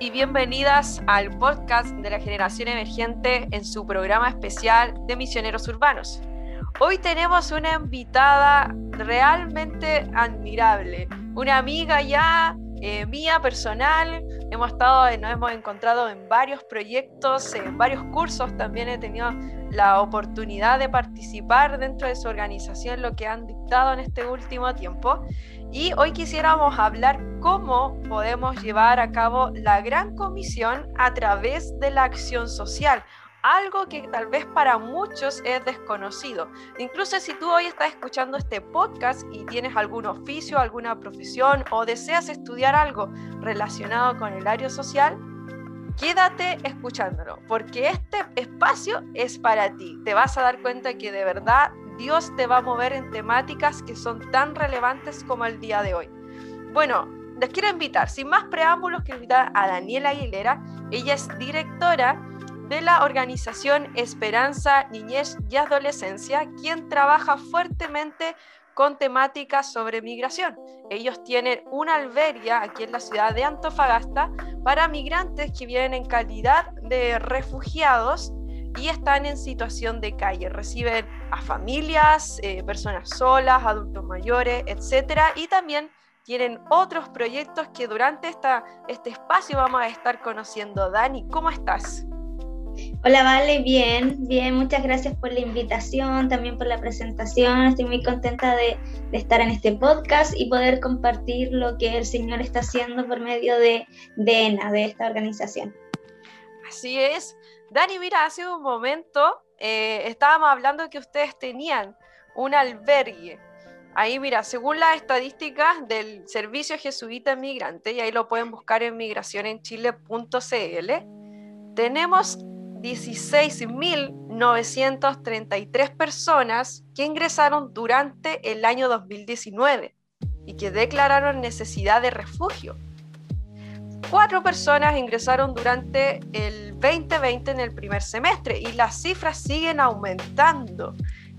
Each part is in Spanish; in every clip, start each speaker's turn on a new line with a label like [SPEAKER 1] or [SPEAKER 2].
[SPEAKER 1] Y bienvenidas al podcast de la generación emergente en su programa especial de misioneros urbanos. Hoy tenemos una invitada realmente admirable, una amiga ya eh, mía personal. Hemos estado, nos hemos encontrado en varios proyectos, en varios cursos. También he tenido la oportunidad de participar dentro de su organización, lo que han dictado en este último tiempo. Y hoy quisiéramos hablar cómo podemos llevar a cabo la gran comisión a través de la acción social, algo que tal vez para muchos es desconocido. Incluso si tú hoy estás escuchando este podcast y tienes algún oficio, alguna profesión o deseas estudiar algo relacionado con el área social, quédate escuchándolo, porque este espacio es para ti. Te vas a dar cuenta que de verdad Dios te va a mover en temáticas que son tan relevantes como el día de hoy. Bueno, les quiero invitar, sin más preámbulos, quiero invitar a Daniela Aguilera. Ella es directora de la organización Esperanza Niñez y Adolescencia, quien trabaja fuertemente con temáticas sobre migración. Ellos tienen una alberia aquí en la ciudad de Antofagasta para migrantes que vienen en calidad de refugiados y están en situación de calle. Reciben a familias, eh, personas solas, adultos mayores, etcétera, y también tienen otros proyectos que durante esta, este espacio vamos a estar conociendo. Dani, ¿cómo estás?
[SPEAKER 2] Hola, Vale, bien, bien, muchas gracias por la invitación, también por la presentación. Estoy muy contenta de, de, estar en este podcast y poder compartir lo que el Señor está haciendo por medio de, de ENA, de esta organización.
[SPEAKER 1] Así es. Dani, mira, hace un momento eh, estábamos hablando que ustedes tenían un albergue. Ahí, mira, según las estadísticas del Servicio Jesuita Migrante, y ahí lo pueden buscar en migracionenchile.cl, tenemos 16.933 personas que ingresaron durante el año 2019 y que declararon necesidad de refugio. Cuatro personas ingresaron durante el 2020 en el primer semestre y las cifras siguen aumentando.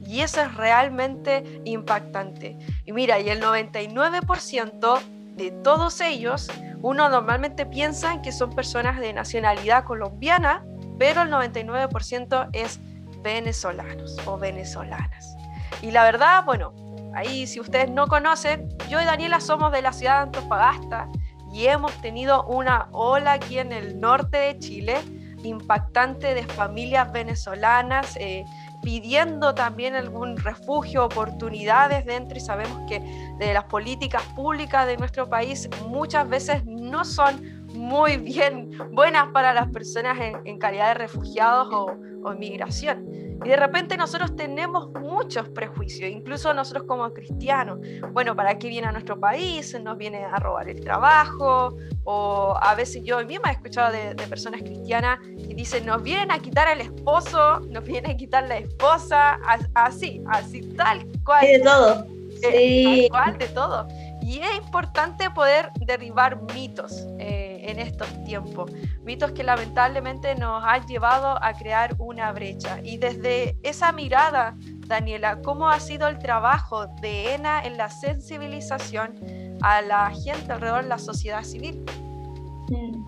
[SPEAKER 1] Y eso es realmente impactante. Y mira, y el 99% de todos ellos, uno normalmente piensa que son personas de nacionalidad colombiana, pero el 99% es venezolanos o venezolanas. Y la verdad, bueno, ahí si ustedes no conocen, yo y Daniela somos de la ciudad de Antofagasta y hemos tenido una ola aquí en el norte de Chile impactante de familias venezolanas eh, pidiendo también algún refugio, oportunidades dentro y sabemos que de las políticas públicas de nuestro país muchas veces no son muy bien buenas para las personas en, calidad de refugiados o, o inmigración. Y de repente nosotros tenemos muchos prejuicios, incluso nosotros como cristianos. Bueno, ¿para qué viene a nuestro país? ¿Nos viene a robar el trabajo? O a veces yo misma he escuchado de, personas cristianas que dicen, nos vienen a quitar el esposo, nos vienen a quitar la esposa, así, así, tal cual.
[SPEAKER 2] de todo.
[SPEAKER 1] Eh, sí. Tal cual, de todo. Y es importante poder derribar mitos. Eh, en estos tiempos. Mitos que lamentablemente nos han llevado a crear una brecha. Y desde esa mirada, Daniela, ¿cómo ha sido el trabajo de ENA en la sensibilización a la gente alrededor de la sociedad civil?
[SPEAKER 2] Mm.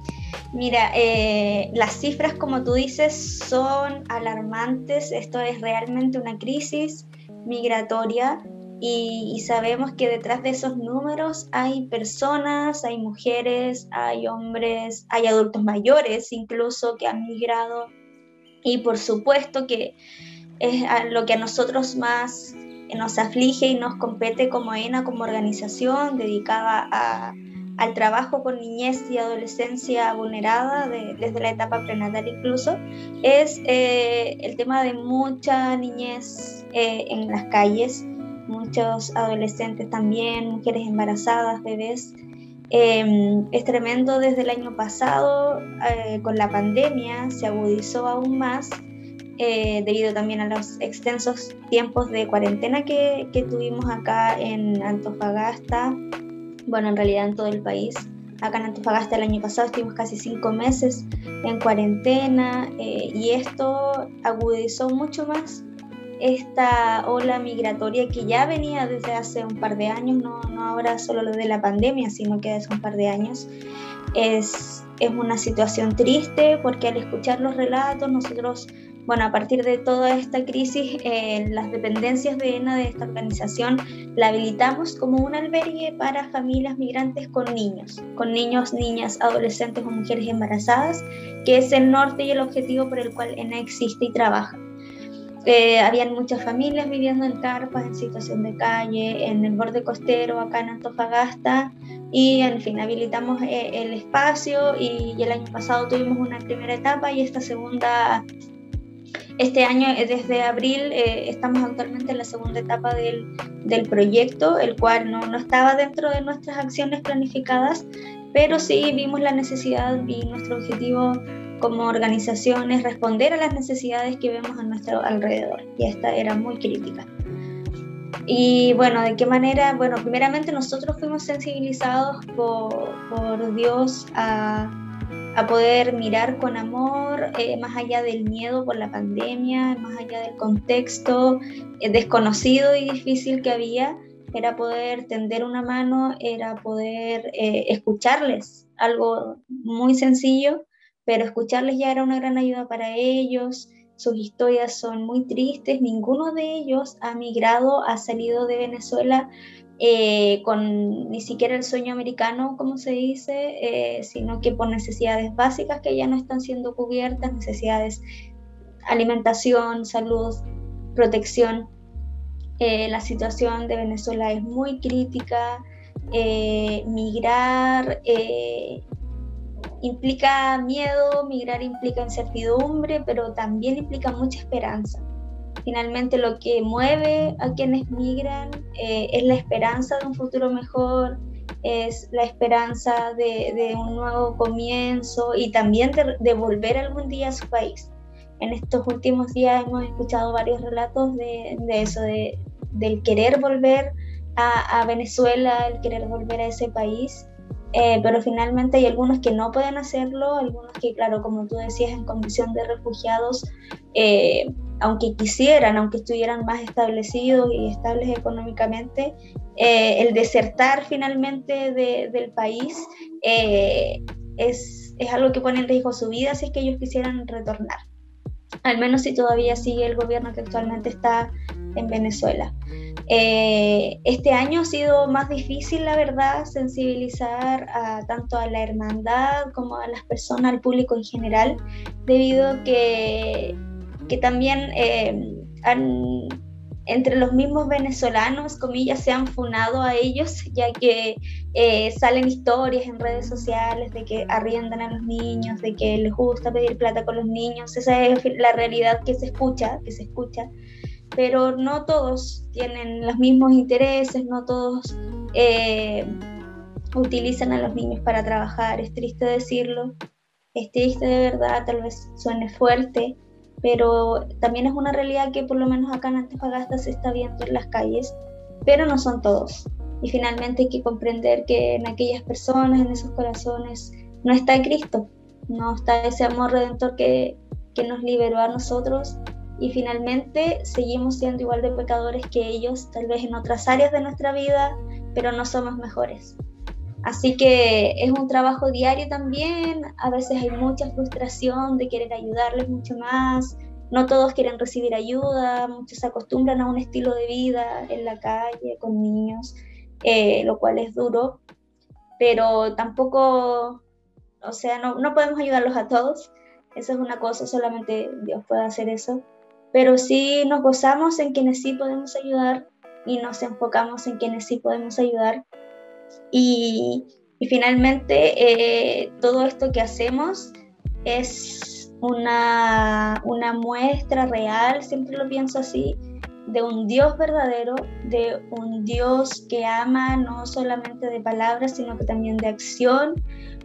[SPEAKER 2] Mira, eh, las cifras, como tú dices, son alarmantes. Esto es realmente una crisis migratoria y, sabemos que detrás de esos números hay personas, hay mujeres, hay hombres, hay adultos mayores incluso que han migrado. Y por supuesto que es lo que a nosotros más nos aflige y nos compete como ENA, como organización dedicada al trabajo con niñez y adolescencia vulnerada desde la etapa prenatal incluso, es eh, el tema de mucha niñez eh, en las calles, muchos adolescentes también, mujeres embarazadas, bebés. Em, es tremendo desde el año pasado, eh, con la pandemia se agudizó aún más eh, debido también a los extensos tiempos de cuarentena que, que, tuvimos acá en Antofagasta, bueno, en realidad en todo el país. Acá en Antofagasta el año pasado estuvimos casi cinco meses en cuarentena eh, y esto agudizó mucho más esta ola migratoria que ya venía desde hace un par de años, no, no ahora solo lo de la pandemia, sino que hace un par de años. es, es una situación triste porque al escuchar los relatos nosotros bueno, a partir de toda esta crisis, eh, las dependencias de ENA, de esta organización, la habilitamos como un albergue para familias migrantes con niños, con niños, niñas, adolescentes o mujeres embarazadas, que es el norte y el objetivo por el cual ENA existe y trabaja. Eh, habían muchas familias viviendo en carpas, en situación de calle, en el borde costero, acá en Antofagasta, y en fin, habilitamos eh, el espacio y, y, el año pasado tuvimos una primera etapa y esta segunda este año, eh, desde abril, eh, estamos actualmente en la segunda etapa del, del proyecto, el cual no, no, estaba dentro de nuestras acciones planificadas, pero sí vimos la necesidad y nuestro objetivo como organización es responder a las necesidades que vemos a nuestro alrededor. Y esta era muy crítica. Y bueno, ¿de qué manera? Bueno, primeramente nosotros fuimos sensibilizados por, por Dios a a poder mirar con amor, eh, más allá del miedo por la pandemia, más allá del contexto eh, desconocido y difícil que había, era poder tender una mano, era poder eh, escucharles, algo muy sencillo, pero escucharles ya era una gran ayuda para ellos. Sus historias son muy tristes, ninguno de ellos ha migrado, ha salido de Venezuela eh, con ni siquiera el sueño americano, como se dice, eh, sino que por necesidades básicas que ya no están siendo cubiertas, necesidades alimentación, salud, protección. Eh, la situación de Venezuela es muy crítica. migrar implica miedo, migrar implica incertidumbre, pero también implica mucha esperanza. Finalmente lo que mueve a quienes migran eh, es la esperanza de un futuro mejor, es la esperanza de, un nuevo comienzo y también de, volver algún día a su país. En estos últimos días hemos escuchado varios relatos de, eso, de, del querer volver a, Venezuela, el querer volver a ese país. Eh, pero finalmente hay algunos que no pueden hacerlo, algunos que, claro, como tú decías, en condición de refugiados, eh, aunque quisieran, aunque estuvieran más establecidos y estables económicamente, eh, el desertar finalmente del país es, es, algo que pone en riesgo su vida si es que ellos quisieran retornar, al menos si todavía sigue el gobierno que actualmente está en Venezuela. Eh, este año ha sido más difícil, la verdad, sensibilizar a, tanto a la hermandad como a las personas, al público en general, debido a que que también eh, han, entre los mismos venezolanos, comillas, se han funado a ellos, ya que eh, salen historias en redes sociales de que arriendan a los niños, de que les gusta pedir plata con los niños. Esa es la realidad que se escucha, que se escucha. Pero no todos tienen los mismos intereses, no todos eh, utilizan a los niños para trabajar. Es triste decirlo, es triste de verdad, tal vez suene fuerte, pero también es una realidad que por lo menos acá en Antofagasta se está viendo en las calles, pero no son todos. Y finalmente hay que comprender que en aquellas personas, en esos corazones, no está Cristo, no está ese amor redentor que, que nos liberó a nosotros y finalmente seguimos siendo igual de pecadores que ellos, tal vez en otras áreas de nuestra vida, pero no somos mejores. Así que es un trabajo diario también, a veces hay mucha frustración de querer ayudarles mucho más, no todos quieren recibir ayuda, muchos se acostumbran a un estilo de vida en la calle con niños, eh, lo cual es duro, pero tampoco, o sea, no, podemos ayudarlos a todos, eso es una cosa, solamente Dios puede hacer eso, pero sí nos gozamos en quienes sí podemos ayudar y nos enfocamos en quienes sí podemos ayudar y, finalmente, eh, todo esto que hacemos es una, una muestra real, siempre lo pienso así, de un Dios verdadero, de un Dios que ama no solamente de palabras, sino que también de acción,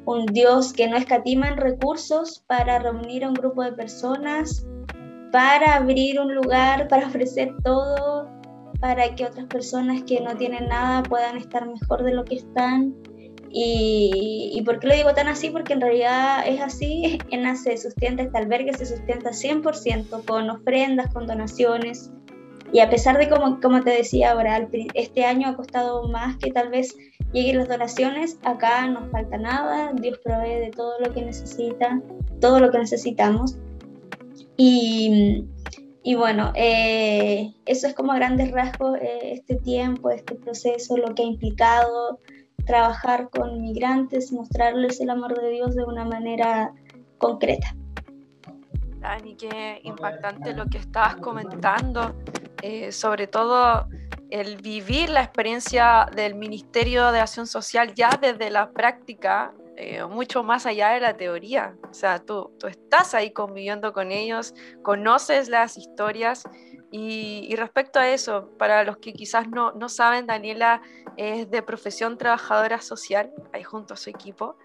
[SPEAKER 2] un Dios que no escatima en recursos para reunir a un grupo de personas, para abrir un lugar, para ofrecer todo, para que otras personas que no tienen nada puedan estar mejor de lo que están. Y, y por qué lo digo tan así? Porque en realidad es así, ENA se sustenta, este albergue se sustenta 100% con ofrendas, con donaciones. Y a pesar de, como, como te decía ahora, este año ha costado más que tal vez lleguen las donaciones, acá no falta nada, Dios provee de todo lo que necesita, todo lo que necesitamos. Y, y bueno, eh, eso es como a grandes rasgos eh, este tiempo, este proceso, lo que ha implicado trabajar con migrantes, mostrarles el amor de Dios de una manera concreta.
[SPEAKER 1] Dani, qué impactante lo que estabas comentando, eh, sobre todo el vivir la experiencia del Ministerio de Acción Social ya desde la práctica, eh, mucho más allá de la teoría. O sea, tú, tú estás ahí conviviendo con ellos, conoces las historias y, respecto a eso, para los que quizás no, no, saben, Daniela es de profesión trabajadora social, ahí junto a su equipo.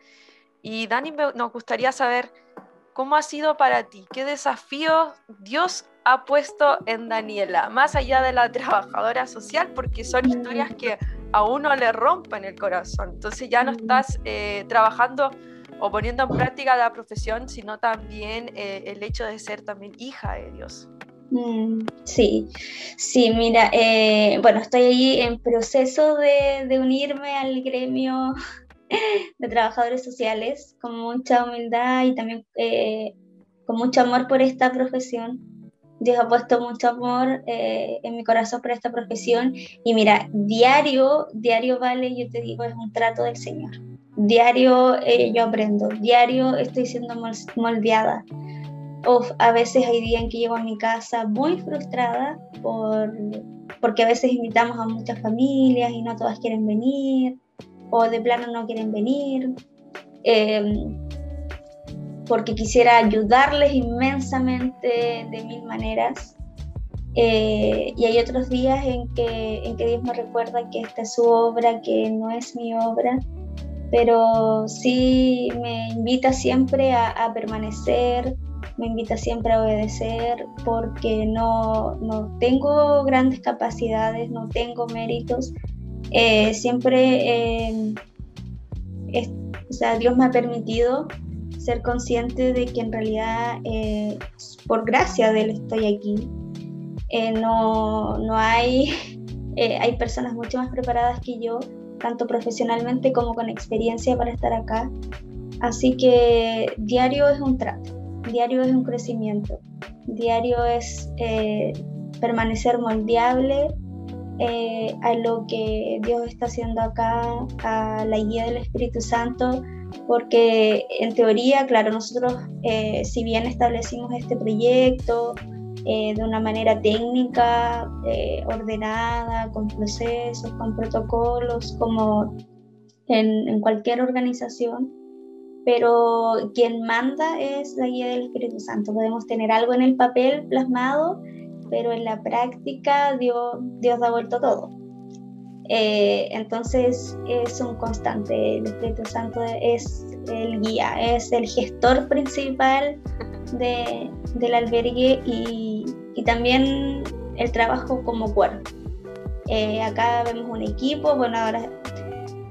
[SPEAKER 1] Y Dani, nos gustaría saber ¿Cómo ha sido para ti? ¿Qué desafío Dios ha puesto en Daniela, más allá de la trabajadora social? Porque son historias que a uno le rompen el corazón. Entonces ya no mm. estás eh, trabajando o poniendo en práctica la profesión, sino también eh, el hecho de ser también hija de Dios.
[SPEAKER 2] Mm, sí, sí, mira, eh, bueno, estoy ahí en proceso de, de unirme al gremio de trabajadores sociales con mucha humildad y también eh, con mucho amor por esta profesión. Dios ha puesto mucho amor eh, en mi corazón por esta profesión y mira, diario, diario vale, yo te digo, es un trato del Señor. Diario eh, yo aprendo, diario estoy siendo moldeada. Of, a veces hay días en que llego a mi casa muy frustrada por, porque a veces invitamos a muchas familias y no todas quieren venir o de plano no quieren venir, em, porque quisiera ayudarles inmensamente de mil maneras. Eh, y hay otros días en que, en que Dios me recuerda que esta es su obra, que no es mi obra, pero sí me invita siempre a, permanecer, me invita siempre a obedecer, porque no, no tengo grandes capacidades, no tengo méritos, eh, siempre, eh, o sea, Dios me ha permitido ser consciente de que en realidad, eh, por gracia de Él, estoy aquí. no, no hay, hay personas mucho más preparadas que yo, tanto profesionalmente como con experiencia para estar acá. Así que diario es un trato, diario es un crecimiento, diario es permanecer moldeable eh, a lo que Dios está haciendo acá, a la guía del Espíritu Santo, porque en teoría, claro, nosotros eh, si bien establecimos este proyecto eh, de una manera técnica, ordenada, con procesos, con protocolos, como en, en cualquier organización, pero quien manda es la guía del Espíritu Santo. Podemos tener algo en el papel plasmado, pero en la práctica Dios, Dios da vuelto todo. Eh, entonces es un constante, el Espíritu Santo es el guía, es el gestor principal de, del albergue y, y, también el trabajo como cuerpo. Eh, acá vemos un equipo, bueno, ahora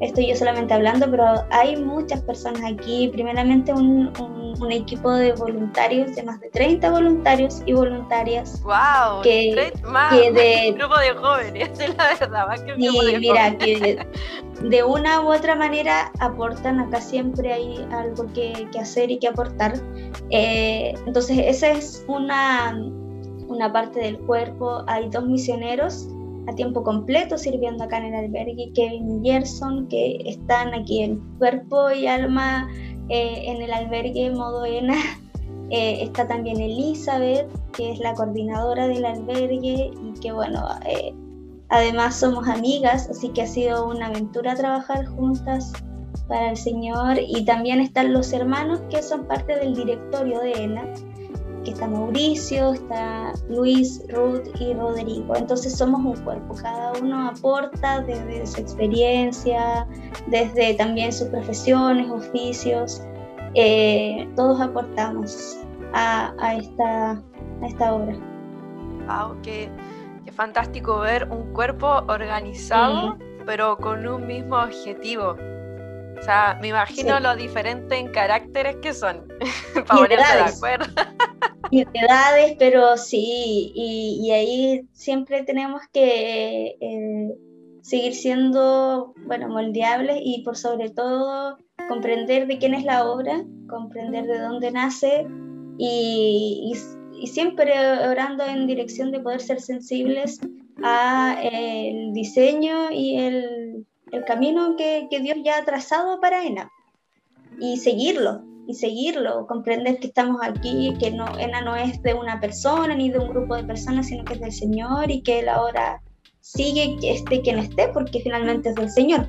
[SPEAKER 2] estoy yo solamente hablando, pero hay muchas personas aquí. Primeramente un, un, equipo de voluntarios, de más de 30 voluntarios y voluntarias.
[SPEAKER 1] ¡Wow!
[SPEAKER 2] Que,
[SPEAKER 1] más,
[SPEAKER 2] que de,
[SPEAKER 1] un grupo de jóvenes, es la verdad, más que un grupo de
[SPEAKER 2] mira, que de, una u otra manera aportan, acá siempre hay algo que, que hacer y que aportar. Eh, entonces esa es una, una parte del cuerpo. Hay dos misioneros a tiempo completo sirviendo acá en el albergue, Kevin Gerson, que están aquí en cuerpo y alma eh, en el albergue modo ENA. Eh, está también Elizabeth, que es la coordinadora del albergue y que bueno, eh, además somos amigas, así que ha sido una aventura trabajar juntas para el Señor. Y también están los hermanos que son parte del directorio de ENA que está Mauricio, está Luis, Ruth y Rodrigo. Entonces somos un cuerpo, cada uno aporta desde su experiencia, desde también sus profesiones, oficios, eh, todos aportamos a, esta, a esta obra.
[SPEAKER 1] Wow, qué, fantástico ver un cuerpo organizado, pero con un mismo objetivo. O sea, me imagino lo diferente en caracteres que son, para ponerte de acuerdo.
[SPEAKER 2] edades, pero sí, y, ahí siempre tenemos que eh, seguir siendo, bueno, moldeables y por sobre todo comprender de quién es la obra, comprender de dónde nace y, siempre orando en dirección de poder ser sensibles a el diseño y el, camino que, que, Dios ya ha trazado para ENA y seguirlo, y seguirlo, comprender que estamos aquí, que no, ENA no es de una persona ni de un grupo de personas, sino que es del Señor y que Él ahora sigue que esté quien esté, porque finalmente es del Señor.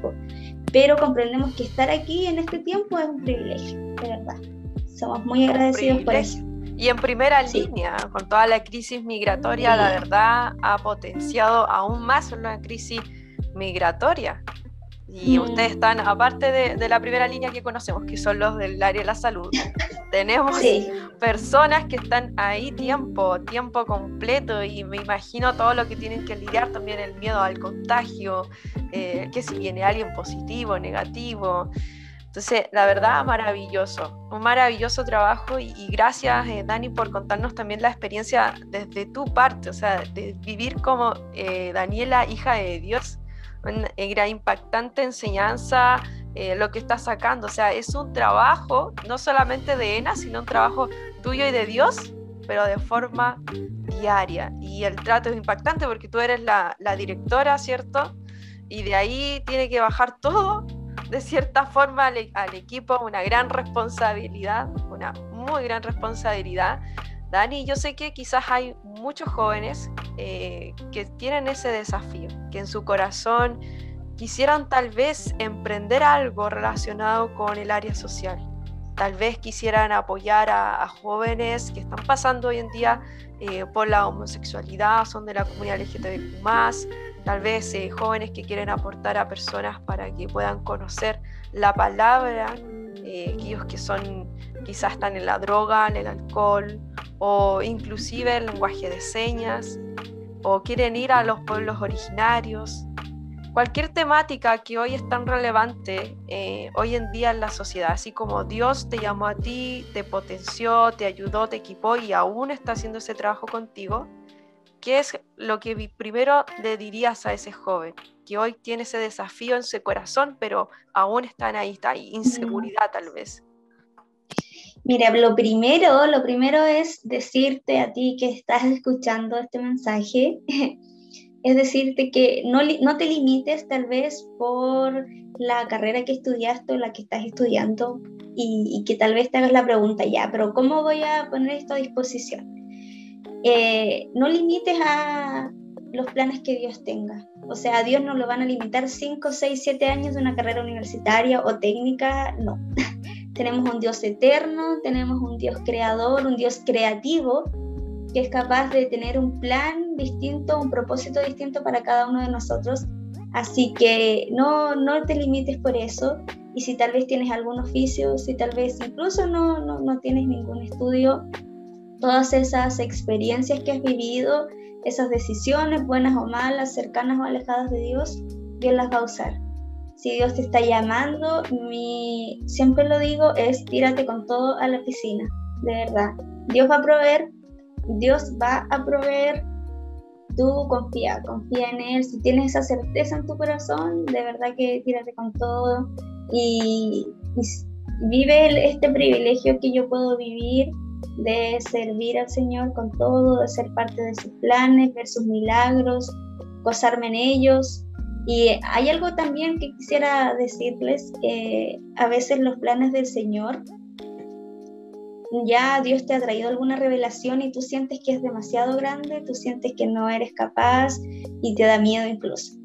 [SPEAKER 2] Pero comprendemos que estar aquí en este tiempo es un privilegio, de verdad. Somos muy agradecidos por eso.
[SPEAKER 1] Y en primera línea, con toda la crisis migratoria, la verdad ha potenciado aún más una crisis migratoria. Y mm. ustedes están, aparte de, la primera línea que conocemos, que son los del área de la salud, tenemos personas que están ahí tiempo, tiempo completo, y me imagino todo lo que tienen que lidiar, también el miedo al contagio, eh, que si viene alguien positivo, negativo. Entonces, la verdad, maravilloso, un maravilloso trabajo y, gracias, eh, Dani, por contarnos también la experiencia desde tu parte, o sea, de vivir como eh, Daniela, hija de Dios gran impactante enseñanza eh, lo que estás sacando. O sea, es un trabajo no solamente de ENA, sino un trabajo tuyo y de Dios, pero de forma diaria. Y el trato es impactante porque tú eres la, la directora, ¿cierto? Y de ahí tiene que bajar todo, de cierta forma, al, al equipo, una gran responsabilidad, una muy gran responsabilidad. Dani, yo sé que quizás hay muchos jóvenes eh, que tienen ese desafío, que en su corazón quisieran tal vez emprender algo relacionado con el área social. Tal vez quisieran apoyar a, jóvenes que están pasando hoy en día eh, por la homosexualidad, son de la comunidad LGTBQ, tal vez eh, jóvenes que quieren aportar a personas para que puedan conocer la palabra, aquellos que son quizás están en la droga, en el alcohol o inclusive el lenguaje de señas, o quieren ir a los pueblos originarios. Cualquier temática que hoy es tan relevante eh, hoy en día en la sociedad, así como Dios te llamó a ti, te potenció, te ayudó, te equipó y aún está haciendo ese trabajo contigo, ¿qué es lo que primero le dirías a ese joven que hoy tiene ese desafío en su corazón, pero aún están ahí, está ahí, inseguridad tal vez?
[SPEAKER 2] Mira, lo primero, lo primero es decirte a ti que estás escuchando este mensaje, es decirte que no, no te limites tal vez por la carrera que estudiaste o la que estás estudiando y, que tal vez te hagas la pregunta ya, pero ¿cómo voy a poner esto a disposición? Eh, no limites a los planes que Dios tenga. O sea, a Dios no lo van a limitar 5, 6, 7 años de una carrera universitaria o técnica, no. Tenemos un Dios eterno, tenemos un Dios creador, un Dios creativo, que es capaz de tener un plan distinto, un propósito distinto para cada uno de nosotros. Así que no, no te limites por eso. Y si tal vez tienes algún oficio, si tal vez incluso no, no, no tienes ningún estudio, todas esas experiencias que has vivido, esas decisiones, buenas o malas, cercanas o alejadas de Dios, Dios las va a usar. Si Dios te está llamando, mi, siempre lo digo, es tírate con todo a la piscina, de verdad. Dios va a proveer, Dios va a proveer, tú confía, confía en Él, si tienes esa certeza en tu corazón, de verdad que tírate con todo y, vive este privilegio que yo puedo vivir de servir al Señor con todo, de ser parte de sus planes, ver sus milagros, gozarme en ellos y hay algo también que quisiera decirles, que a veces los planes del Señor, ya Dios te ha traído alguna revelación y tú sientes que es demasiado grande, tú sientes que no eres capaz y te da miedo incluso.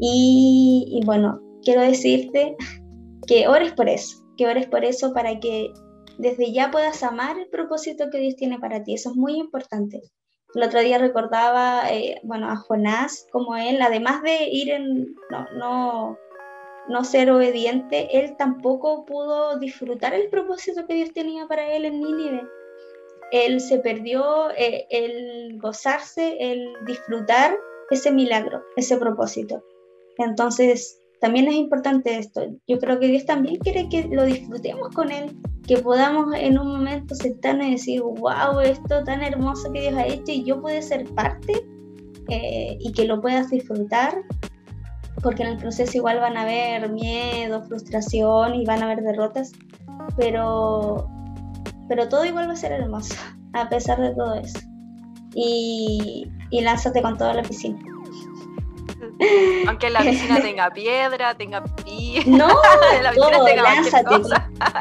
[SPEAKER 2] Y, y bueno, quiero decirte que ores por eso, que ores por eso para que desde ya puedas amar el propósito que Dios tiene para ti. Eso es muy importante. El otro día recordaba, eh, bueno, a Jonás, como él, además de ir en, no, no, no ser obediente, él tampoco pudo disfrutar el propósito que Dios tenía para él en Nínive. Él se perdió eh, el gozarse, el disfrutar ese milagro, ese propósito. Entonces, también es importante esto. Yo creo que Dios también quiere que lo disfrutemos con Él, que podamos en un momento sentarnos y decir, wow, esto tan hermoso que Dios ha hecho y yo puedo ser parte eh, y que lo puedas disfrutar, porque en el proceso igual van a haber miedo, frustración y van a haber derrotas, pero, pero todo igual va a ser hermoso, a pesar de todo eso. Y, y lánzate con toda la piscina.
[SPEAKER 1] Aunque la piscina tenga piedra, tenga pi.
[SPEAKER 2] No, la todo, lánzate.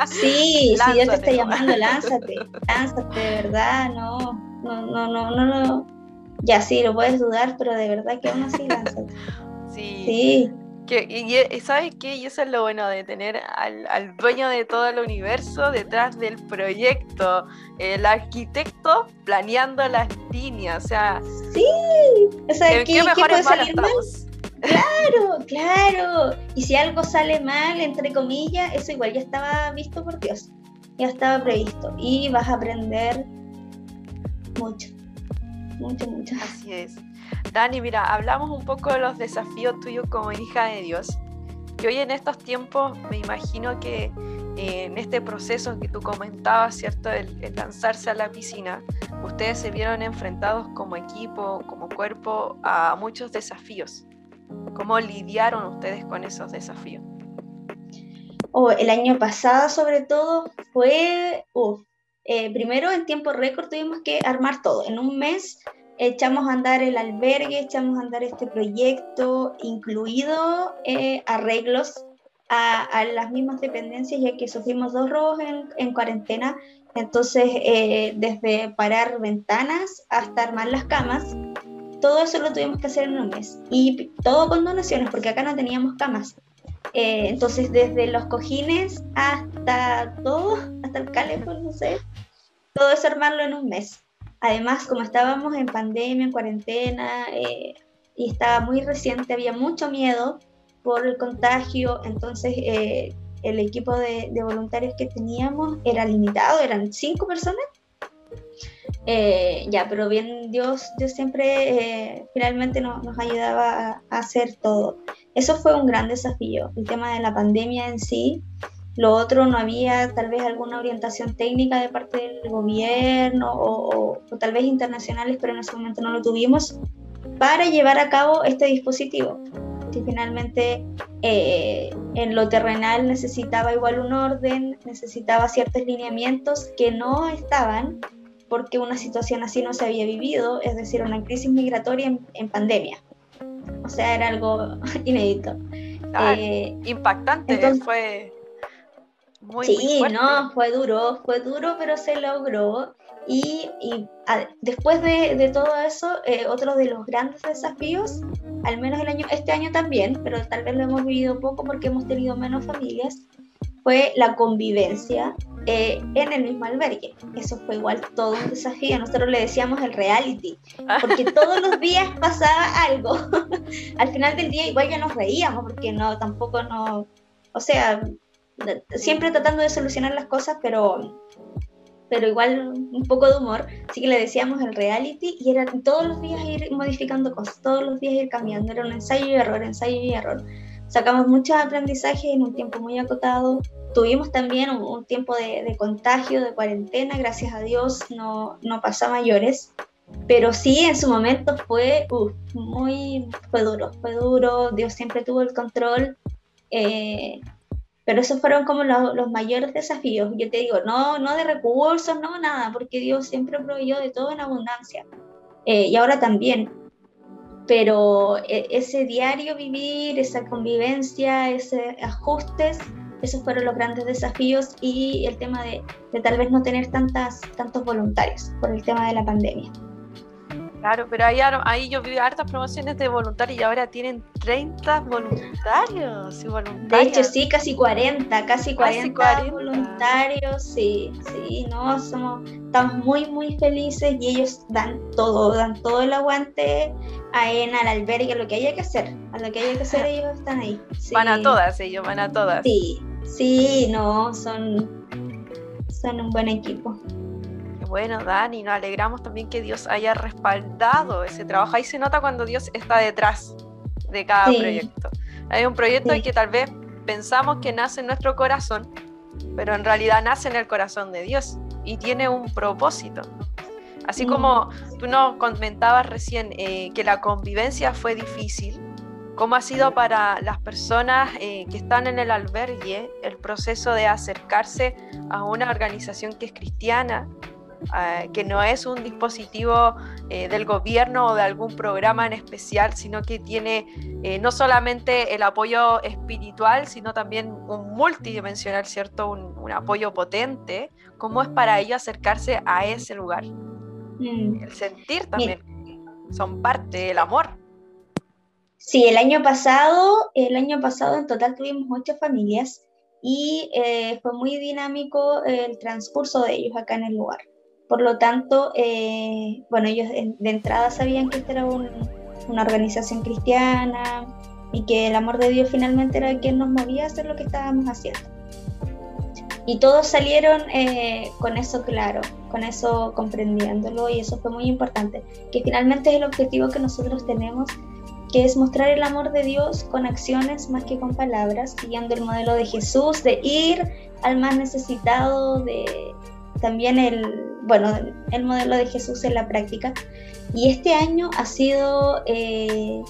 [SPEAKER 2] Sí, si Dios te está llamando, lánzate. Lánzate, de verdad, no, no, no, no, no, no. Ya sí, lo puedes dudar, pero de verdad que aún así lánzate.
[SPEAKER 1] Sí.
[SPEAKER 2] Sí.
[SPEAKER 1] Que, y, sabes qué, y eso es lo bueno de tener al, dueño de todo el universo detrás del proyecto, el arquitecto planeando las líneas, o sea,
[SPEAKER 2] sí, o sea, ¿qué, mejor puede salir mal? Claro, claro. Y si algo sale mal, entre comillas, eso igual ya estaba visto por Dios, ya estaba previsto y vas a aprender mucho, mucho, mucho.
[SPEAKER 1] Así es. Dani, mira, hablamos un poco de los desafíos tuyos como hija de Dios. Y hoy en estos tiempos me imagino que eh, en este proceso que tú comentabas, ¿cierto? El, lanzarse a la piscina, ustedes se vieron enfrentados como equipo, como cuerpo, a muchos desafíos. ¿Cómo lidiaron ustedes con esos desafíos?
[SPEAKER 2] Oh, el año pasado, sobre todo, fue. Eh, primero, en tiempo récord, tuvimos que armar todo. En un mes echamos a andar el albergue, echamos a andar este proyecto, incluido eh, arreglos a, las mismas dependencias, ya que sufrimos dos robos en, cuarentena. Entonces, eh, desde parar ventanas hasta armar las camas, todo eso lo tuvimos que hacer en un mes. Y todo con donaciones, porque acá no teníamos camas. Eh, entonces, desde los cojines hasta todo, hasta el calefón, no sé, todo eso armarlo en un mes. Además, como estábamos en pandemia, en cuarentena, eh, y estaba muy reciente, había mucho miedo por el contagio, entonces eh, el equipo de, voluntarios que teníamos era limitado, eran cinco personas. Eh, ya, pero bien Dios, Dios siempre finalmente nos ayudaba a, hacer todo. Eso fue un gran desafío, el tema de la pandemia en sí, lo otro, no había tal vez alguna orientación técnica de parte del gobierno o, tal vez internacionales, pero en ese momento no lo tuvimos, para llevar a cabo este dispositivo. Que finalmente eh, en lo terrenal necesitaba igual un orden, necesitaba ciertos lineamientos que no estaban porque una situación así no se había vivido, es decir, una crisis migratoria en, pandemia. O sea, era algo inédito.
[SPEAKER 1] Ah, eh, impactante, entonces, fue
[SPEAKER 2] sí, no, fue duro, fue duro, pero se logró. Y, después de, todo eso, eh, otro de los grandes desafíos, al menos el año, este año también, pero tal vez lo hemos vivido poco porque hemos tenido menos familias, fue la convivencia eh, en el mismo albergue. Eso fue igual todo un desafío. Nosotros le decíamos el reality, porque todos los días pasaba algo. Al final del día igual ya nos reíamos, porque no, tampoco no, o sea, siempre tratando de solucionar las cosas, pero, pero igual un poco de humor. Así que le decíamos el reality y era todos los días ir modificando cosas, todos los días ir cambiando. Era un ensayo y error, ensayo y error. Sacamos muchos aprendizajes en un tiempo muy acotado. Tuvimos también un, tiempo de, contagio, de cuarentena, gracias a Dios no, no pasó a mayores. Pero sí, en su momento fue muy, fue duro, fue duro. Dios siempre tuvo el control. Eh, pero esos fueron como los, mayores desafíos. Yo te digo, no, no de recursos, no nada, porque Dios siempre proveyó de todo en abundancia. Eh, y ahora también. Pero e, ese diario vivir, esa convivencia, ese ajustes, esos fueron los grandes desafíos y el tema de, de tal vez no tener tantas, tantos voluntarios por el tema de la pandemia.
[SPEAKER 1] Claro, pero ahí, ahí yo vi hartas promociones de voluntarios y ahora tienen 30 voluntarios y
[SPEAKER 2] De hecho, sí, casi 40, casi 40, voluntarios, sí, sí, no, somos, estamos muy, muy felices y ellos dan todo, dan todo el aguante a ENA, al albergue, a lo que haya que hacer, a lo que haya que hacer ellos están ahí.
[SPEAKER 1] Van a todas ellos, van a todas.
[SPEAKER 2] Sí, sí, no, son, son un buen equipo
[SPEAKER 1] bueno, Dani, nos alegramos también que Dios haya respaldado ese trabajo. Ahí se nota cuando Dios está detrás de cada proyecto. Hay un proyecto que tal vez pensamos que nace en nuestro corazón, pero en realidad nace en el corazón de Dios y tiene un propósito. Así como tú nos comentabas recién eh, que la convivencia fue difícil, ¿cómo ha sido para las personas eh, que están en el albergue el proceso de acercarse a una organización que es cristiana, eh, que no es un dispositivo eh, del gobierno o de algún programa en especial, sino que tiene eh, no solamente el apoyo espiritual, sino también un multidimensional, ¿cierto? Un, un apoyo potente. ¿Cómo es para ellos acercarse a ese lugar?
[SPEAKER 2] Mm.
[SPEAKER 1] El sentir también. Son parte del amor.
[SPEAKER 2] Sí, el año pasado, el año pasado en total tuvimos ocho familias y eh, fue muy dinámico el transcurso de ellos acá en el lugar. Por lo tanto, eh, bueno, ellos de, entrada sabían que esta era un- una organización cristiana y que el amor de Dios finalmente era quien nos movía a hacer lo que estábamos haciendo. Y todos salieron eh, con eso claro, con eso comprendiéndolo y eso fue muy importante, que finalmente es el objetivo que nosotros tenemos que es mostrar el amor de Dios con acciones más que con palabras, siguiendo el modelo de Jesús, de ir al más necesitado, de también el, bueno, el modelo de Jesús en la práctica. Y este año ha sido eh,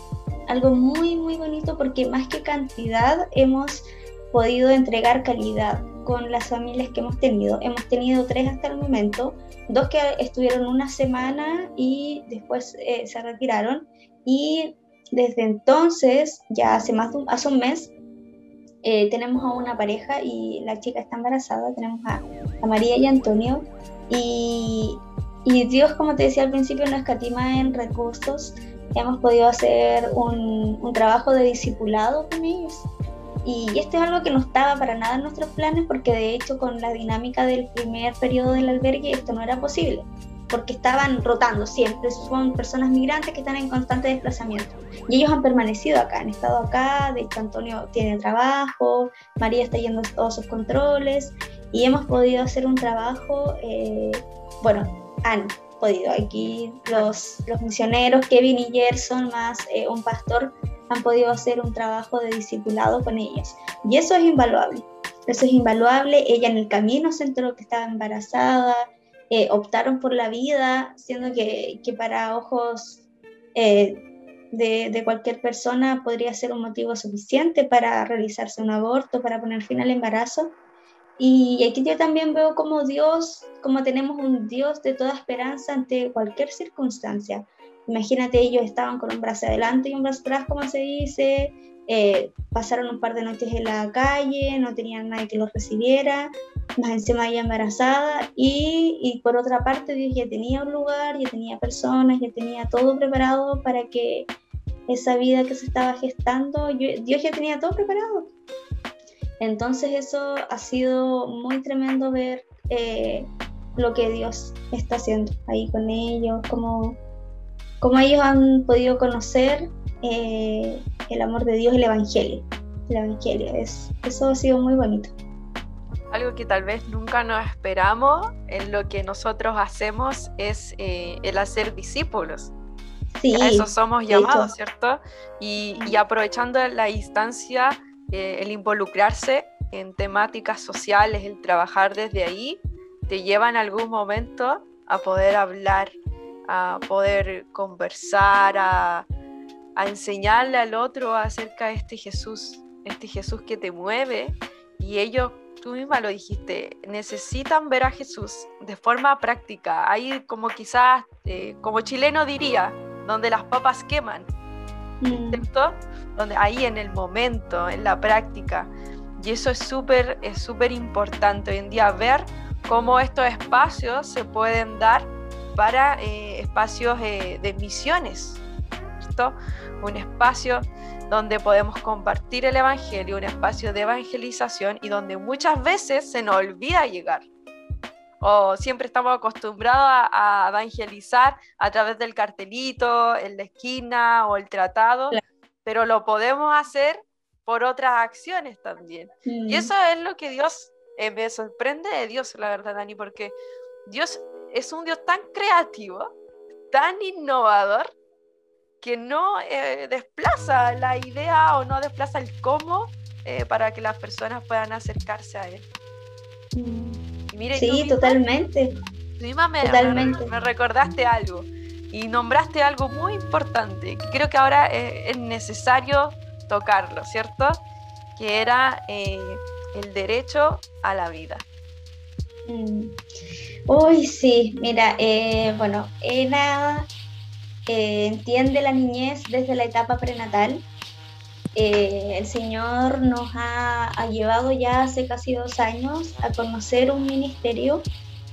[SPEAKER 2] algo muy, muy bonito porque más que cantidad hemos podido entregar calidad con las familias que hemos tenido. Hemos tenido tres hasta el momento, dos que estuvieron una semana y después eh, se retiraron. Y desde entonces, ya hace más de hace un mes, eh, tenemos a una pareja y la chica está embarazada, tenemos a, a María y Antonio. Y, y, Dios, como te decía al principio, no escatima en recursos. Hemos podido hacer un, un trabajo de discipulado con ellos. Y esto es algo que no estaba para nada en nuestros planes porque de hecho con la dinámica del primer periodo del albergue esto no era posible porque estaban rotando siempre, son personas migrantes que están en constante desplazamiento. Y ellos han permanecido acá, han estado acá, de hecho Antonio tiene trabajo, María está yendo a todos sus controles y hemos podido hacer un trabajo, eh, bueno, han podido, aquí los, los misioneros, Kevin y Gerson, más eh, un pastor, han podido hacer un trabajo de discipulado con ellos. Y eso es invaluable, eso es invaluable, ella en el camino se enteró que estaba embarazada, eh, optaron por la vida, siendo que, que para ojos eh, de, de, cualquier persona podría ser un motivo suficiente para realizarse un aborto, para poner fin al embarazo. Y aquí yo también veo como Dios, como tenemos un Dios de toda esperanza ante cualquier circunstancia. Imagínate, ellos estaban con un brazo adelante y un brazo atrás, como se dice, eh, pasaron un par de noches en la calle, no tenían nadie que los recibiera, más encima ella embarazada y, y, por otra parte Dios ya tenía un lugar, ya tenía personas, ya tenía todo preparado para que esa vida que se estaba gestando, yo, Dios ya tenía todo preparado. Entonces eso ha sido muy tremendo ver eh, lo que Dios está haciendo ahí con ellos, cómo, cómo ellos han podido conocer eh, el amor de Dios, el Evangelio. El Evangelio, es, eso ha sido muy bonito
[SPEAKER 1] algo que tal vez nunca nos esperamos en lo que nosotros hacemos es eh, el hacer discípulos.
[SPEAKER 2] Sí,
[SPEAKER 1] a eso somos llamados, ¿cierto? Y, y, aprovechando la instancia, eh, el involucrarse en temáticas sociales, el trabajar desde ahí, te lleva en algún momento a poder hablar, a poder conversar, a, a enseñarle al otro acerca de este Jesús, este Jesús que te mueve y ellos tú misma lo dijiste, necesitan ver a Jesús de forma práctica. Ahí como quizás, eh, como chileno diría, donde las papas queman, ¿cierto? Donde ahí en el momento, en la práctica. Y eso es súper, es súper importante hoy en día ver cómo estos espacios se pueden dar para eh, espacios eh, de misiones, ¿cierto? Un espacio donde podemos compartir el Evangelio, un espacio de evangelización y donde muchas veces se nos olvida llegar. O siempre estamos acostumbrados a, a evangelizar a través del cartelito, en la esquina o el tratado, claro. pero lo podemos hacer por otras acciones también. Mm. Y eso es lo que Dios, eh, me sorprende de Dios, la verdad, Dani, porque Dios es un Dios tan creativo, tan innovador, que no eh, desplaza la idea o no desplaza el cómo eh, para que las personas puedan acercarse a él.
[SPEAKER 2] sí, totalmente.
[SPEAKER 1] totalmente. Me, recordaste algo y nombraste algo muy importante que creo que ahora es, necesario tocarlo, ¿cierto? Que era eh, el derecho a la vida.
[SPEAKER 2] Mm. Uy, sí, mira, eh, bueno, Ena eh, entiende la niñez desde la etapa prenatal. Eh, el Señor nos ha, llevado ya hace casi dos años a conocer un ministerio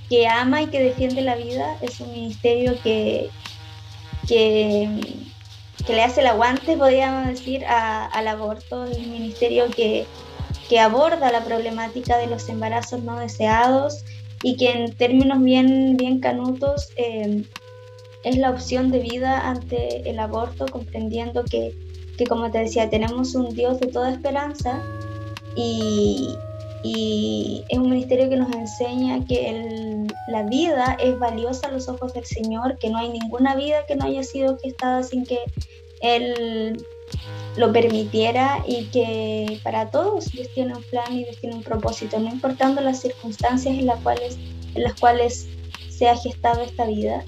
[SPEAKER 2] que ama y que defiende la vida. Es un ministerio que, que, le hace el aguante, podríamos decir, al aborto. Es un ministerio que, que aborda la problemática de los embarazos no deseados y que en términos bien, bien canutos eh, es la opción de vida ante el aborto, comprendiendo que, que, como te decía, tenemos un Dios de toda esperanza y, y es un ministerio que nos enseña que la vida es valiosa a los ojos del Señor, que no hay ninguna vida que no haya sido gestada sin que Él lo permitiera y que para todos Dios tiene un plan y Dios tiene un propósito, no importando las circunstancias en las cuales, en las cuales se ha gestado esta vida.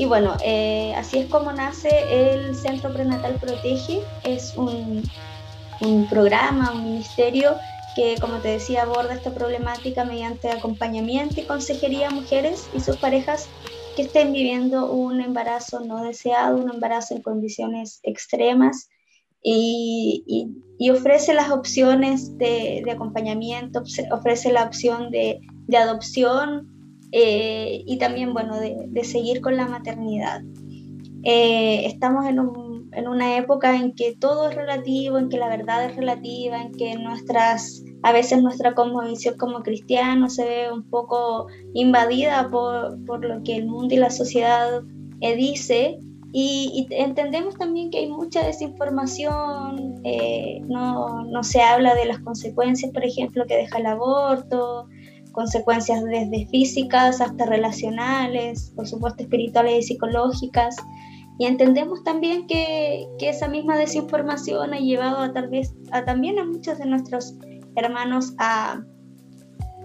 [SPEAKER 2] Y bueno, eh, así es como nace el Centro Prenatal Protege, es un, un programa, un ministerio que, como te decía, aborda esta problemática mediante acompañamiento y consejería a mujeres y sus parejas que estén viviendo un embarazo no deseado, un embarazo en condiciones extremas. Y, ofrece las opciones de, acompañamiento, ofrece la opción de, adopción eh, y también, bueno, de, seguir con la maternidad. Eh, estamos en, en, una época en que todo es relativo, en que la verdad es relativa, en que nuestras, a veces nuestra cosmovisión como cristianos se ve un poco invadida por, por lo que el mundo y la sociedad eh, dice y, entendemos también que hay mucha desinformación, eh, no, no, se habla de las consecuencias, por ejemplo, que deja el aborto, consecuencias desde físicas hasta relacionales, por supuesto espirituales y psicológicas. Y entendemos también que, que esa misma desinformación ha llevado a, tal vez, a también a muchos de nuestros hermanos a,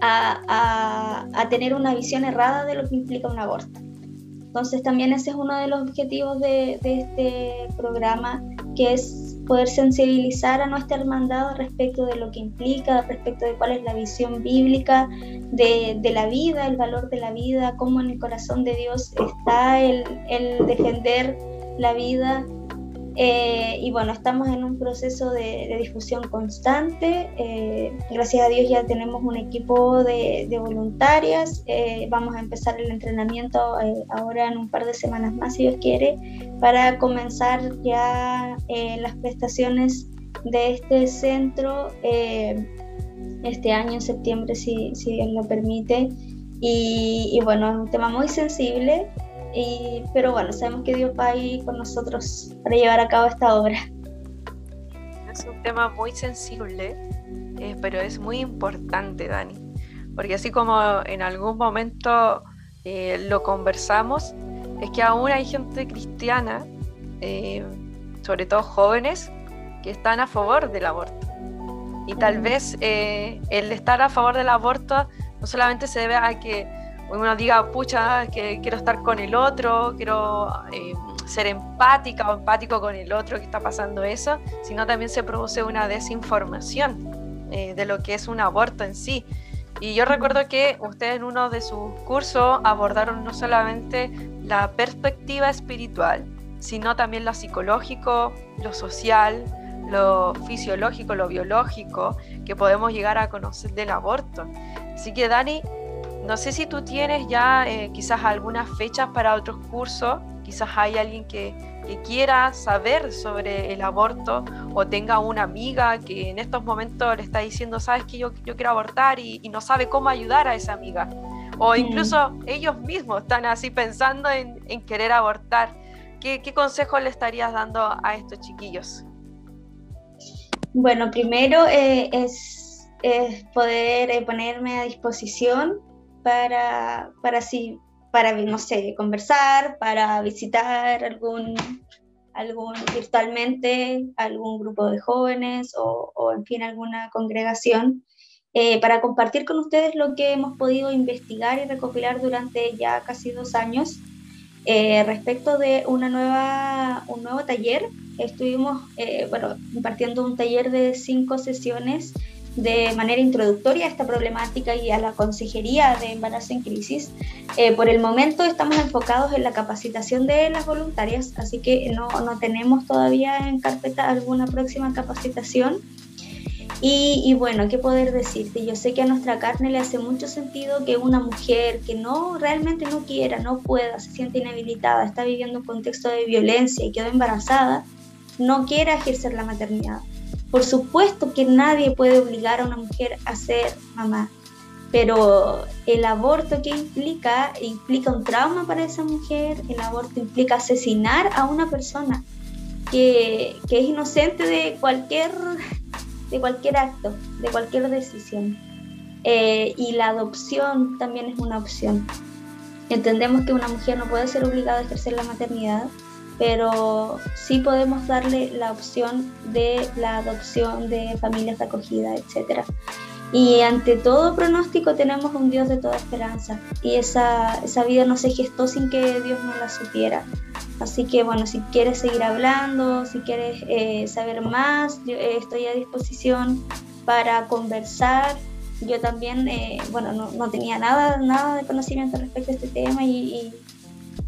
[SPEAKER 2] a, a, tener una visión errada de lo que implica un aborto. Entonces también ese es uno de los objetivos de, este programa, que es poder sensibilizar a nuestra hermandad respecto de lo que implica, respecto de cuál es la visión bíblica de, la vida, el valor de la vida, cómo en el corazón de Dios está el, el defender la vida eh, y bueno, estamos en un proceso de, difusión constante. Eh, gracias a Dios ya tenemos un equipo de, voluntarias. Eh, vamos a empezar el entrenamiento ahora en un par de semanas más, si Dios quiere, para comenzar ya las prestaciones de este centro este año, en septiembre, si, si Dios lo permite. Y, y bueno, es un tema muy sensible pero bueno, sabemos que Dios va ahí con nosotros para llevar a cabo esta obra.
[SPEAKER 1] Es un tema muy sensible, eh, pero es muy importante, Dani, porque así como en algún momento eh, lo conversamos, es que aún hay gente cristiana, eh, sobre todo jóvenes, que están a favor del aborto. Y tal vez el estar a favor del aborto no solamente se debe a que uno diga, pucha, que quiero estar con el otro, quiero eh, ser empática o empático con el otro que está pasando eso, sino también se produce una desinformación eh, de lo que es un aborto en sí. Y yo recuerdo que ustedes en uno de sus cursos abordaron no solamente la perspectiva espiritual, sino también lo psicológico, lo social, lo fisiológico, lo biológico, que podemos llegar a conocer del aborto. Así que Dani, no sé si tú tienes ya eh, quizás algunas fechas para otros cursos, quizás hay alguien que, quiera saber sobre el aborto o tenga una amiga que en estos momentos le está diciendo, sabes que yo, yo quiero abortar y, no sabe cómo ayudar a esa amiga. O mm. incluso ellos mismos están así pensando en, querer abortar. ¿Qué, ¿Qué consejo le estarías dando a estos chiquillos?
[SPEAKER 2] Bueno, primero eh, es, poder eh, ponerme a disposición para, para así, para, no sé, conversar, para visitar algún, algún virtualmente algún grupo de jóvenes o, o en fin alguna congregación. eh, para compartir con ustedes lo que hemos podido investigar y recopilar durante ya casi dos años eh, respecto de una nueva, un nuevo taller. Estuvimos eh, bueno, impartiendo un taller de cinco sesiones de manera introductoria a esta problemática y a la consejería de embarazo en crisis. por el momento estamos enfocados en la capacitación de las voluntarias, así que no, no tenemos todavía en carpeta alguna próxima capacitación. Y, bueno, ¿qué poder decirte? Yo sé que a nuestra carne le hace mucho sentido que una mujer que no realmente no quiera, no pueda, se siente inhabilitada, está viviendo un contexto de violencia y quedó embarazada, no quiera ejercer la maternidad. Por supuesto que nadie puede obligar a una mujer a ser mamá, pero el aborto que implica, implica un trauma para esa mujer, el aborto implica asesinar a una persona que, que es inocente de cualquier de cualquier acto, de cualquier decisión. Eh, y la adopción también es una opción. Entendemos que una mujer no puede ser obligada a ejercer la maternidad, pero sí podemos darle la opción de la adopción de familias de acogida, etc. Y ante todo pronóstico tenemos un Dios de toda esperanza y esa, esa vida no se gestó sin que Dios no la supiera. Así que bueno, si quieres seguir hablando, si quieres eh, saber más, yo eh, estoy a disposición para conversar. Yo también, eh, bueno, no, tenía nada, nada de conocimiento respecto a este tema y,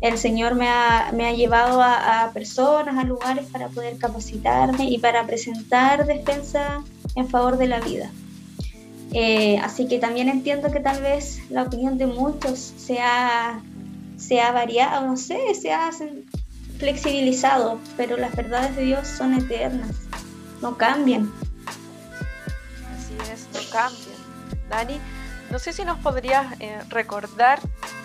[SPEAKER 2] el Señor me ha, me ha llevado a, personas, a lugares para poder capacitarme y para presentar defensa en favor de la vida. así que también entiendo que tal vez la opinión de muchos sea, sea variada, no sé, se ha flexibilizado, pero las verdades de Dios son eternas, no cambian.
[SPEAKER 1] Así es, no cambian. Dani, no sé si nos podrías eh, recordar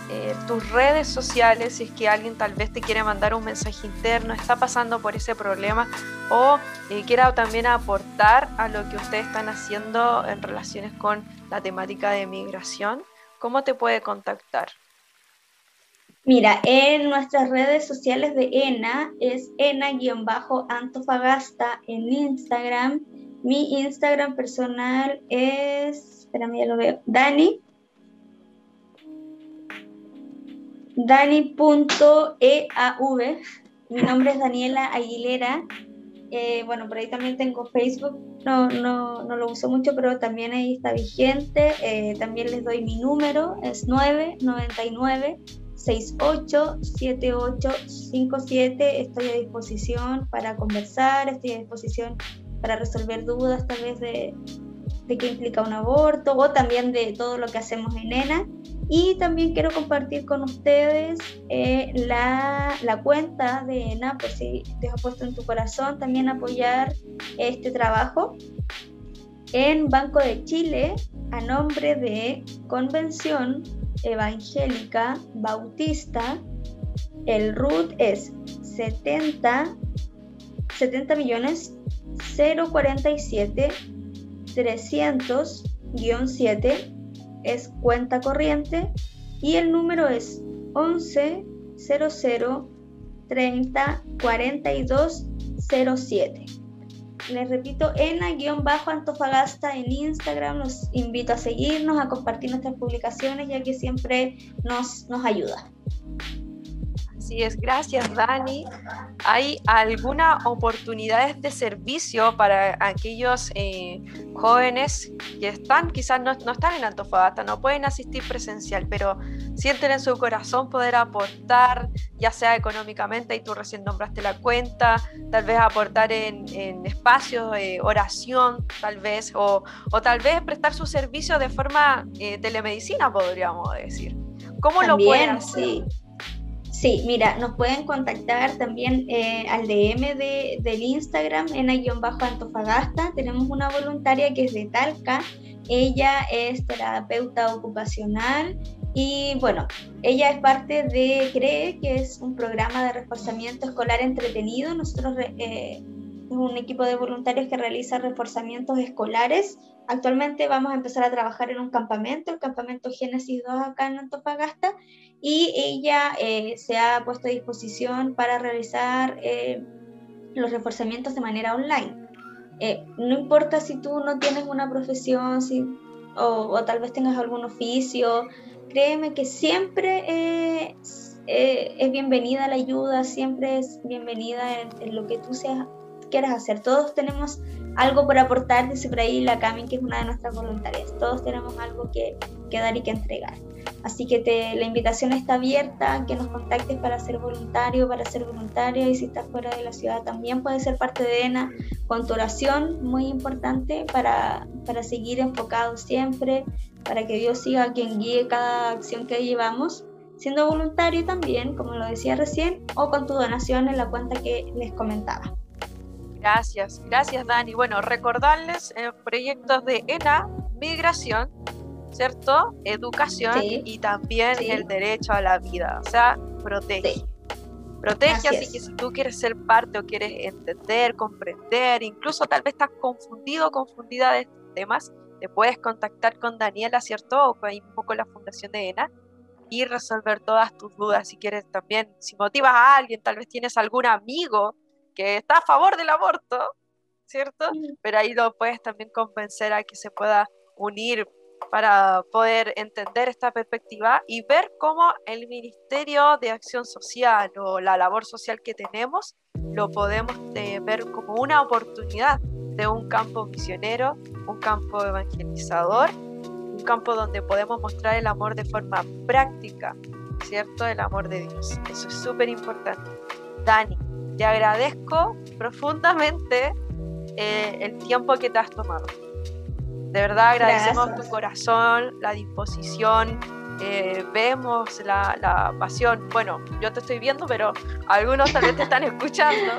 [SPEAKER 1] eh, tus redes sociales, si es que alguien tal vez te quiere mandar un mensaje interno, está pasando por ese problema o eh, quiera también aportar a lo que ustedes están haciendo en relaciones con la temática de migración, ¿cómo te puede contactar?
[SPEAKER 2] Mira, en nuestras redes sociales de ENA es ENA-antofagasta en Instagram. Mi Instagram personal es, espérame, ya lo veo, Dani. Dani.eav. Mi nombre es Daniela Aguilera. Eh, bueno, por ahí también tengo Facebook. No, no, no, lo uso mucho, pero también ahí está vigente. Eh, también les doy mi número, es 999 687857. Estoy a disposición para conversar, estoy a disposición para resolver dudas tal vez de, de qué implica un aborto o también de todo lo que hacemos en ENA. Y también quiero compartir con ustedes eh, la, la, cuenta de ENA, por si te has puesto en tu corazón, también apoyar este trabajo en Banco de Chile a nombre de Convención Evangélica Bautista, el RUT es 70, 70 millones 047 300-7 es cuenta corriente y el número es 11 00 30 42 07. Les repito, ENA-Antofagasta en Instagram. Los invito a seguirnos, a compartir nuestras publicaciones, ya que siempre nos, nos ayuda.
[SPEAKER 1] Así es, gracias Dani. ¿Hay alguna oportunidades de servicio para aquellos eh, jóvenes que están, quizás no, no, están en Antofagasta, no pueden asistir presencial, pero sienten en su corazón poder aportar, ya sea económicamente, y tú recién nombraste la cuenta, tal vez aportar en, espacios de oración, tal vez, o, o, tal vez prestar su servicio de forma eh, telemedicina, podríamos decir. ¿Cómo lo pueden hacer?
[SPEAKER 2] Sí, mira, nos pueden contactar también eh, al DM de, del Instagram en bajo antofagasta Tenemos una voluntaria que es de Talca. Ella es terapeuta ocupacional y bueno, ella es parte de CREE, que es un programa de reforzamiento escolar entretenido. Nosotros eh, un equipo de voluntarios que realiza reforzamientos escolares. Actualmente vamos a empezar a trabajar en un campamento, el campamento Génesis 2 acá en Antofagasta, y ella eh, se ha puesto a disposición para realizar eh, los reforzamientos de manera online. Eh, no importa si tú no tienes una profesión, si o, tal vez tengas algún oficio, créeme que siempre eh, eh, es bienvenida la ayuda, siempre es bienvenida en, lo que tú seas, quieras hacer. Todos tenemos algo por aportar, dice por ahí la Cami, que es una de nuestras voluntarias. Todos tenemos algo que, que dar y que entregar. Así que te, la invitación está abierta, que nos contactes para ser voluntario, para ser voluntaria y si estás fuera de la ciudad también puedes ser parte de ENA con tu oración, muy importante para, para seguir enfocados siempre, para que Dios siga quien guíe cada acción que llevamos, siendo voluntario también, como lo decía recién, o con tu donación en la cuenta que les comentaba.
[SPEAKER 1] Gracias, gracias Dani. Bueno, recordarles en proyectos de ENA, migración, ¿cierto? Educación y también el derecho a la vida, o sea, protege. Protege, así, que si tú quieres ser parte o quieres entender, comprender, incluso tal vez estás confundido o confundida de estos temas, te puedes contactar con Daniela, ¿cierto? O con un poco la Fundación de ENA y resolver todas tus dudas. Si quieres también, si motivas a alguien, tal vez tienes algún amigo que está a favor del aborto, ¿cierto? Pero ahí lo puedes también convencer a que se pueda unir para poder entender esta perspectiva y ver cómo el Ministerio de Acción Social o la labor social que tenemos lo podemos eh, ver como una oportunidad de un campo misionero, un campo evangelizador, un campo donde podemos mostrar el amor de forma práctica, ¿cierto? El amor de Dios. Eso es súper importante. Dani, te agradezco profundamente eh, el tiempo que te has tomado. De verdad agradecemos tu corazón, la disposición, eh, vemos la, pasión. Bueno, yo te estoy viendo, pero algunos vez te están escuchando.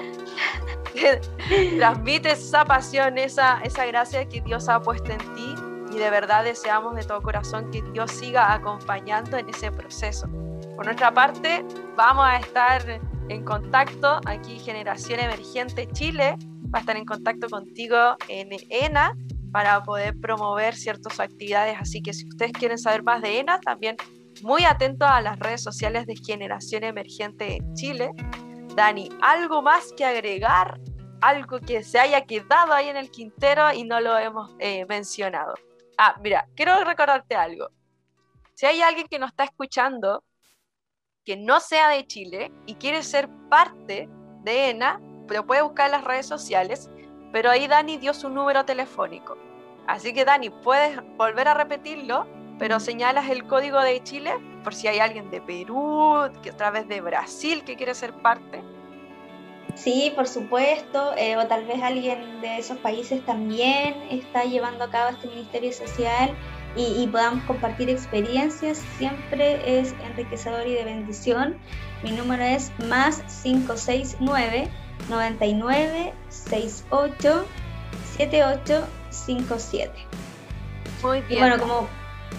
[SPEAKER 1] Transmites esa pasión, esa, esa gracia que Dios ha puesto en ti y de verdad deseamos de todo corazón que Dios siga acompañando en ese proceso. Por nuestra parte, vamos a estar en contacto aquí Generación Emergente Chile va a estar en contacto contigo en ENA para poder promover ciertas actividades. Así que si ustedes quieren saber más de ENA, también muy atentos a las redes sociales de Generación Emergente en Chile. Dani, ¿algo más que agregar? Algo que se haya quedado ahí en el quintero y no lo hemos eh, mencionado. Ah, mira, quiero recordarte algo. Si hay alguien que nos está escuchando que no sea de Chile y quiere ser parte de ENA, lo puede buscar en las redes sociales pero ahí Dani dio su número telefónico. Así que Dani, puedes volver a repetirlo, pero señalas el código de Chile por si hay alguien de Perú, que a través de Brasil que quiere ser parte.
[SPEAKER 2] Sí, por supuesto, eh, o tal vez alguien de esos países también está llevando a cabo este Ministerio Social y, y, podamos compartir experiencias, siempre es enriquecedor y de bendición. Mi número es más 569 99 68 78 57.
[SPEAKER 1] Muy bien.
[SPEAKER 2] Y bueno, como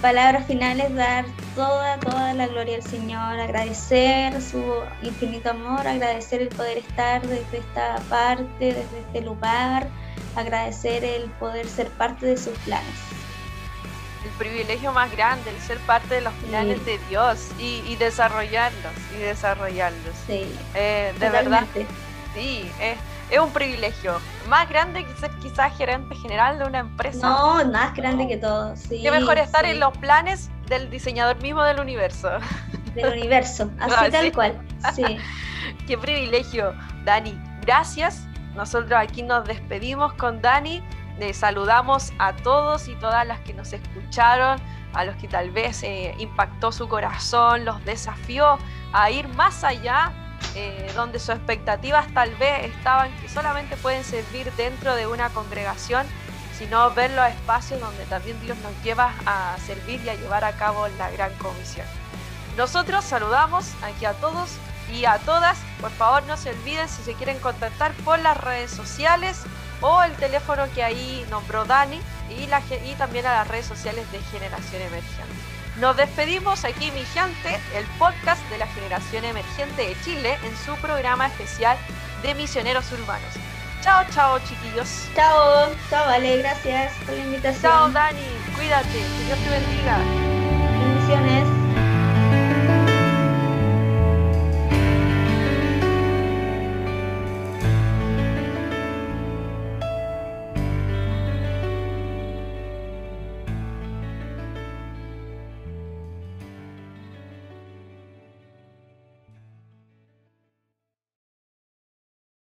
[SPEAKER 2] palabras finales, dar toda, toda la gloria al Señor, agradecer su infinito amor, agradecer el poder estar desde esta parte, desde este lugar, agradecer el poder ser parte de sus planes.
[SPEAKER 1] El privilegio más grande, el ser parte de los planes de Dios y, desarrollarlos, y desarrollarlos.
[SPEAKER 2] Sí.
[SPEAKER 1] Eh, de verdad Sí, es, un privilegio. Más grande que ser quizás gerente general de una empresa.
[SPEAKER 2] No, más grande que todo. Sí,
[SPEAKER 1] Qué mejor estar en los planes del diseñador mismo del universo.
[SPEAKER 2] Del universo, así ah, tal cual. Sí.
[SPEAKER 1] Qué privilegio, Dani. Gracias. Nosotros aquí nos despedimos con Dani. Le saludamos a todos y todas las que nos escucharon, a los que tal vez eh, impactó su corazón, los desafió a ir más allá eh, donde sus expectativas tal vez estaban que solamente pueden servir dentro de una congregación, sino ver los espacios donde también Dios nos lleva a servir y a llevar a cabo la gran comisión. Nosotros saludamos aquí a todos y a todas. Por favor, no se olviden si se quieren contactar por las redes sociales o el teléfono que ahí nombró Dani y, y también a las redes sociales de Generación Emergente. Nos despedimos aquí, mi gente, el podcast de la generación emergente de Chile en su programa especial de misioneros urbanos. Chao, chao, chiquillos.
[SPEAKER 2] Chao, chao, vale, gracias por la invitación.
[SPEAKER 1] Chao, Dani, cuídate, que Dios te bendiga.